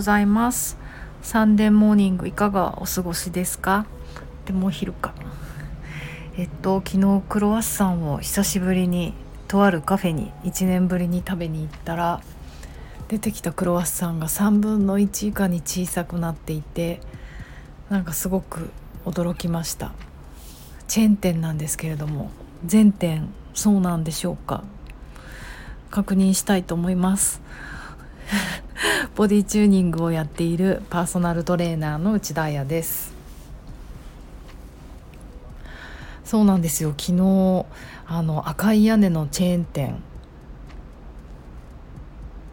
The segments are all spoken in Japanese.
ございます。サンデーモーニングいかがお過ごしですか？でもお昼かえっと昨日クロワッサンを久しぶりにとあるカフェに1年ぶりに食べに行ったら出てきたクロワッサンが3分の1以下に小さくなっていてなんかすごく驚きました。チェーン店なんですけれども全店そうなんでしょうか？確認したいと思います。ボディチューニングをやっているパーソナルトレーナーの内田彩です。そうなんですよ。昨日あの赤い屋根のチェーン店。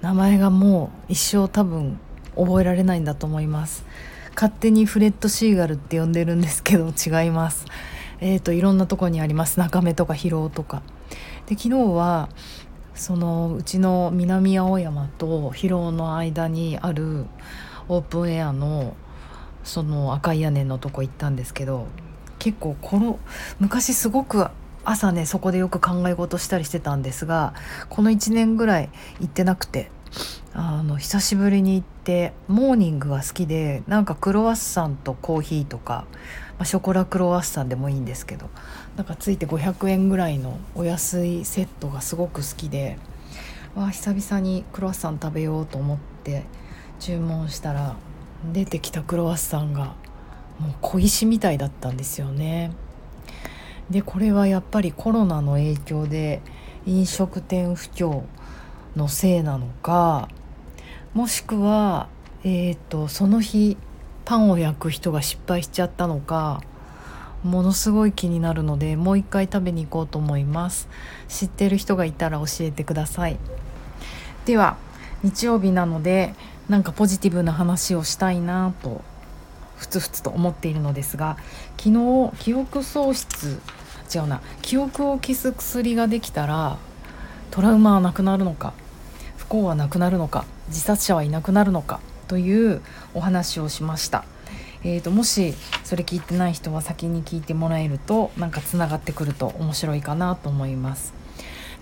名前がもう一生多分覚えられないんだと思います。勝手にフレッドシーガルって呼んでるんですけど違います。えっ、ー、といろんなとこにあります。中目とか広尾とか。で昨日はそのうちの南青山と広尾の間にあるオープンエアのその赤い屋根のとこ行ったんですけど結構この昔すごく朝ねそこでよく考え事したりしてたんですがこの1年ぐらい行ってなくて。あの久しぶりに行ってモーニングが好きでなんかクロワッサンとコーヒーとか、まあ、ショコラクロワッサンでもいいんですけどなんかついて500円ぐらいのお安いセットがすごく好きでわ久々にクロワッサン食べようと思って注文したら出てきたクロワッサンがもう小石みたいだったんですよね。でこれはやっぱりコロナの影響で飲食店不況のせいなのかもしくは、えーと、その日パンを焼く人が失敗しちゃったのかものすごい気になるのでもう一回食べに行こうと思います。知ってる人がいたら教えてください。では日曜日なのでなんかポジティブな話をしたいなとふつふつと思っているのですが昨日記憶喪失違うな記憶を消す薬ができたらトラウマはなくなるのか幸はなくなるのか自殺者はいなくなるのかというお話をしました。えーと、もしそれ聞いてない人は先に聞いてもらえるとなんかつながってくると面白いかなと思います。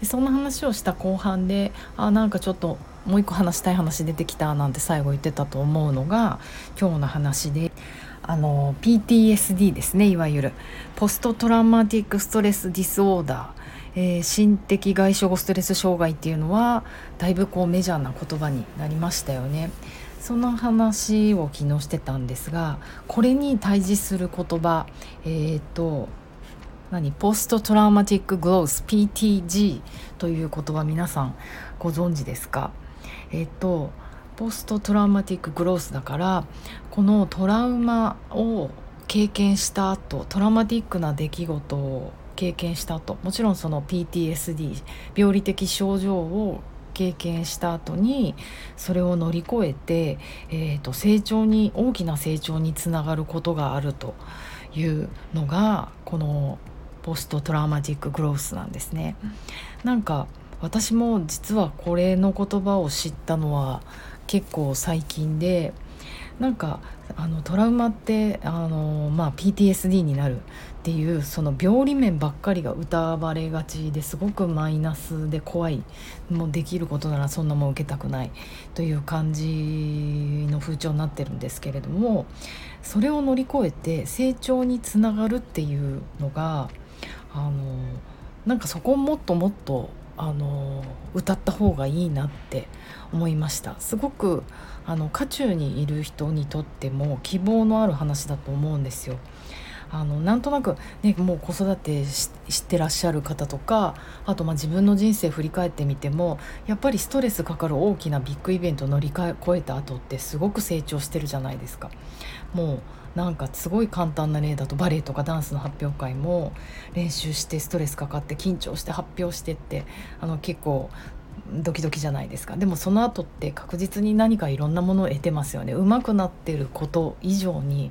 でそんな話をした後半であなんかちょっともう一個話したい話出てきたなんて最後言ってたと思うのが今日の話であの PTSD ですねいわゆるpost-traumatic stress disorder えー、心的外傷後ストレス障害っていうのはだいぶこうメジャーな言葉になりましたよね。その話を昨日してたんですがこれに対峙する言葉えっ、ー、と何？ post-traumatic growth PTG という言葉皆さんご存知ですか？えっ、ー、と post-traumatic growth だからこのトラウマを経験した後トラウマティックな出来事を経験した後もちろんその PTSD 病理的症状を経験した後にそれを乗り越えて、えーと、成長に大きな成長につながることがあるというのがこのポストトラウマティックグロースなんですね。なんか私も実はこれの言葉を知ったのは結構最近でなんかあのトラウマってあの、まあ、PTSD になるっていうその病理面ばっかりが疑われがちですごくマイナスで怖いもうできることならそんなもん受けたくないという感じの風潮になってるんですけれどもそれを乗り越えて成長につながるっていうのがあのなんかそこをもっともっとあの歌った方がいいなって思いましたすごくあの渦中にいる人にとっても希望のある話だと思うんですよ。あのなんとなく、ね、もう子育てしてらっしゃる方とかあとまあ自分の人生振り返ってみてもやっぱりストレスかかる大きなビッグイベントを乗り越えた後ってすごく成長してるじゃないですか。もうなんかすごい簡単な例だとバレエとかダンスの発表会も練習してストレスかかって緊張して発表してってあの結構ドキドキじゃないですか。でもその後って確実に何かいろんなものを得てますよね。上手くなってること以上に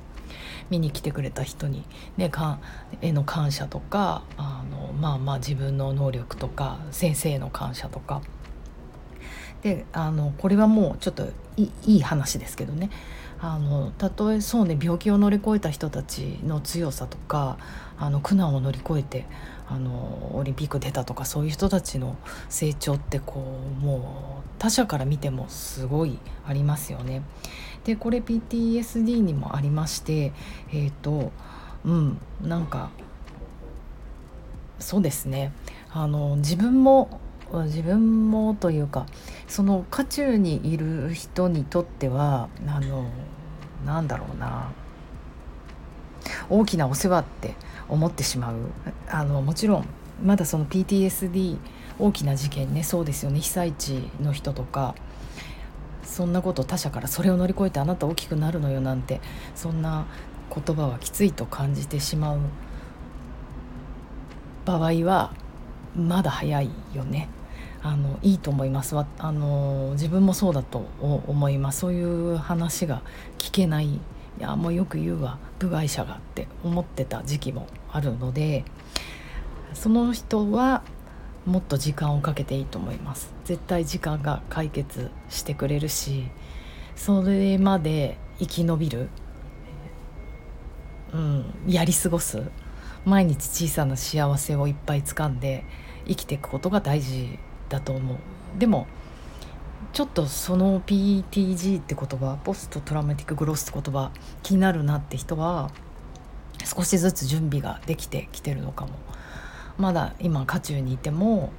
見に来てくれた人に、ね、かへの感謝とかあのまあまあ自分の能力とか先生への感謝とか。であのこれはもうちょっといい話ですけどね。あのたとえそうね病気を乗り越えた人たちの強さとかあの苦難を乗り越えてあのオリンピック出たとかそういう人たちの成長ってこうもう他者から見てもすごいありますよね。でこれ PTSD にもありましてえっ、ー、とうんなんかそうですねあの自分も自分もというかその渦中にいる人にとってはあのなんだろうな大きなお世話って思ってしまうあのもちろんまだその PTSD 大きな事件ねそうですよね被災地の人とかそんなこと他者からそれを乗り越えてあなた大きくなるのよなんてそんな言葉はきついと感じてしまう場合はまだ早いよね。あのいいと思います。あの自分もそうだと思います。そういう話が聞けない。いやもうよく言うわ部外者がって思ってた時期もあるのでその人はもっと時間をかけていいと思います。絶対時間が解決してくれるしそれまで生き延びる、うん、やり過ごす毎日小さな幸せをいっぱい掴んで生きていくことが大事だと思う。でもちょっとその PTG って言葉ポストトラウマティックグロスって言葉気になるなって人は少しずつ準備ができてきてるのかも。まだ今渦中にいても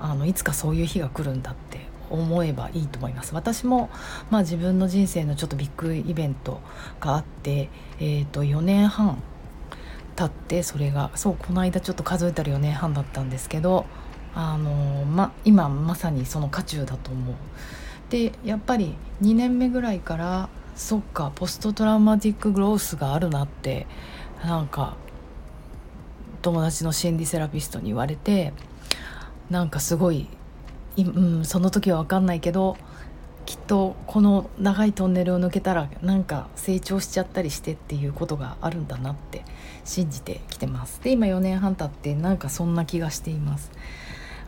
あのいつかそういう日が来るんだって思えばいいと思います。私も、まあ、自分の人生のちょっとビッグイベントがあって、えー、と4年半経ってそれがそうこの間ちょっと数えたら4年半だったんですけどあの、ま、今まさにその渦中だと思う。でやっぱり2年目ぐらいからそっかポストトラウマティックグロースがあるなってなんか友達の心理セラピストに言われてなんかすごい、うん、その時は分かんないけどきっとこの長いトンネルを抜けたらなんか成長しちゃったりしてっていうことがあるんだなって信じてきてますで今4年半経ってなんかそんな気がしています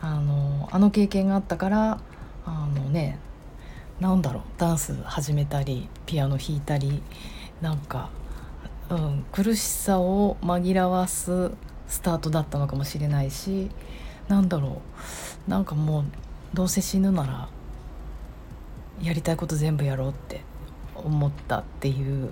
あのあの経験があったからあのねなんだろうダンス始めたりピアノ弾いたりなんか、うん、苦しさを紛らわすスタートだったのかもしれないしなんだろうなんかもうどうせ死ぬならやりたいこと全部やろうって思ったっていう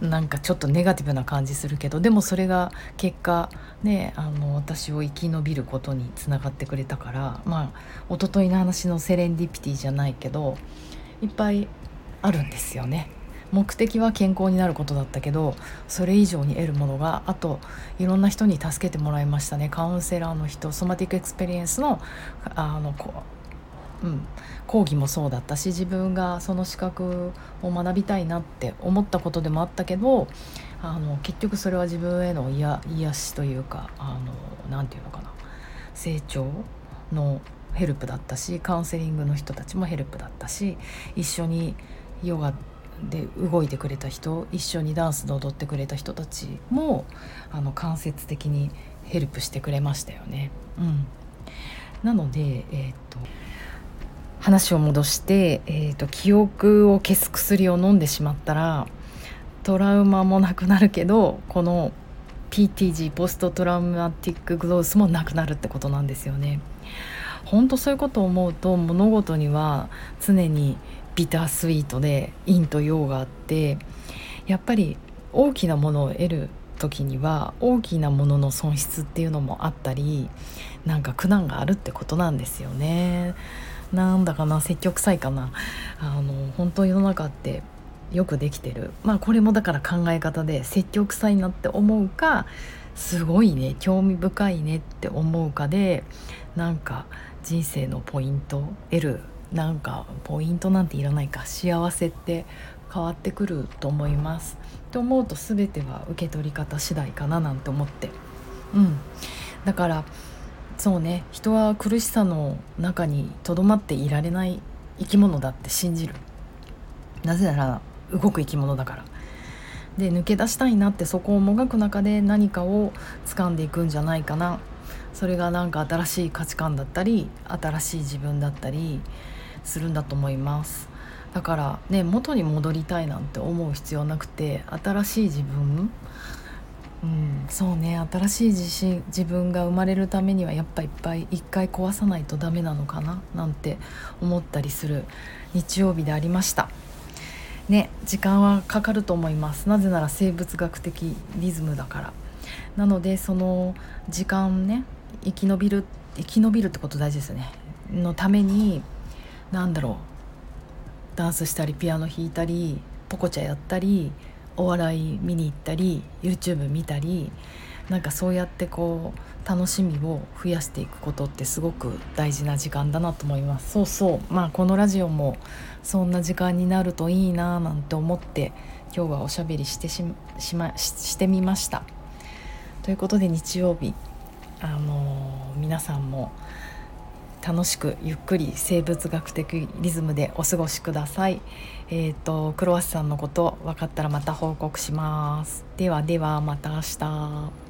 なんかちょっとネガティブな感じするけどでもそれが結果ねあの私を生き延びることにつながってくれたからまあ一昨日の話のセレンディピティじゃないけどいっぱいあるんですよね。目的は健康になることだったけどそれ以上に得るものがあといろんな人に助けてもらいましたねカウンセラーの人 somatic experience のあのうん、講義もそうだったし自分がその資格を学びたいなって思ったことでもあったけどあの結局それは自分への癒癒しというか何て言うのかな。成長のヘルプだったしカウンセリングの人たちもヘルプだったし一緒にヨガで動いてくれた人一緒にダンスで踊ってくれた人たちもあの間接的にヘルプしてくれましたよね。うん、なので、えー、っと話を戻して、えーと、記憶を消す薬を飲んでしまったらトラウマもなくなるけどこの PTG ポストトラウマティックグロースもなくなるってことなんですよね。本当そういうことを思うと物事には常にビタースイートで陰と陽があってやっぱり大きなものを得る時には大きなものの損失っていうのもあったりなんか苦難があるってことなんですよね。なんだかな積極臭いかな。あの本当世の中ってよくできてる。まあこれもだから考え方で積極臭いなって思うかすごいね興味深いねって思うかでなんか人生のポイント得るなんかポイントなんていらないか幸せって変わってくると思います。と思うと全ては受け取り方次第かななんて思って。うん。だからそうね。人は苦しさの中にとどまっていられない生き物だって信じる。なぜなら動く生き物だから。で抜け出したいなってそこをもがく中で何かを掴んでいくんじゃないかな。それがなんか新しい価値観だったり新しい自分だったりするんだと思います。だからね元に戻りたいなんて思う必要なくて新しい自分うん、そうね新しい自信自分が生まれるためにはやっぱいっぱい一回壊さないとダメなのかななんて思ったりする日曜日でありました。ね時間はかかると思います。なぜなら生物学的リズムだから。なのでその時間ね生き延びる生き延びるってこと大事ですね。のために何だろう。ダンスしたりピアノ弾いたりポコチャやったりお笑い見に行ったり YouTube 見たりなんかそうやってこう楽しみを増やしていくことってすごく大事な時間だなと思います。そうそう。まあこのラジオもそんな時間になるといいななんて思って今日はおしゃべりしてししましてみました。ということで日曜日あのー、皆さんも楽しくゆっくり生物学的リズムでお過ごしください。えっ、ー、とクロワッサンのこと分かったらまた報告します。ではではまた明日。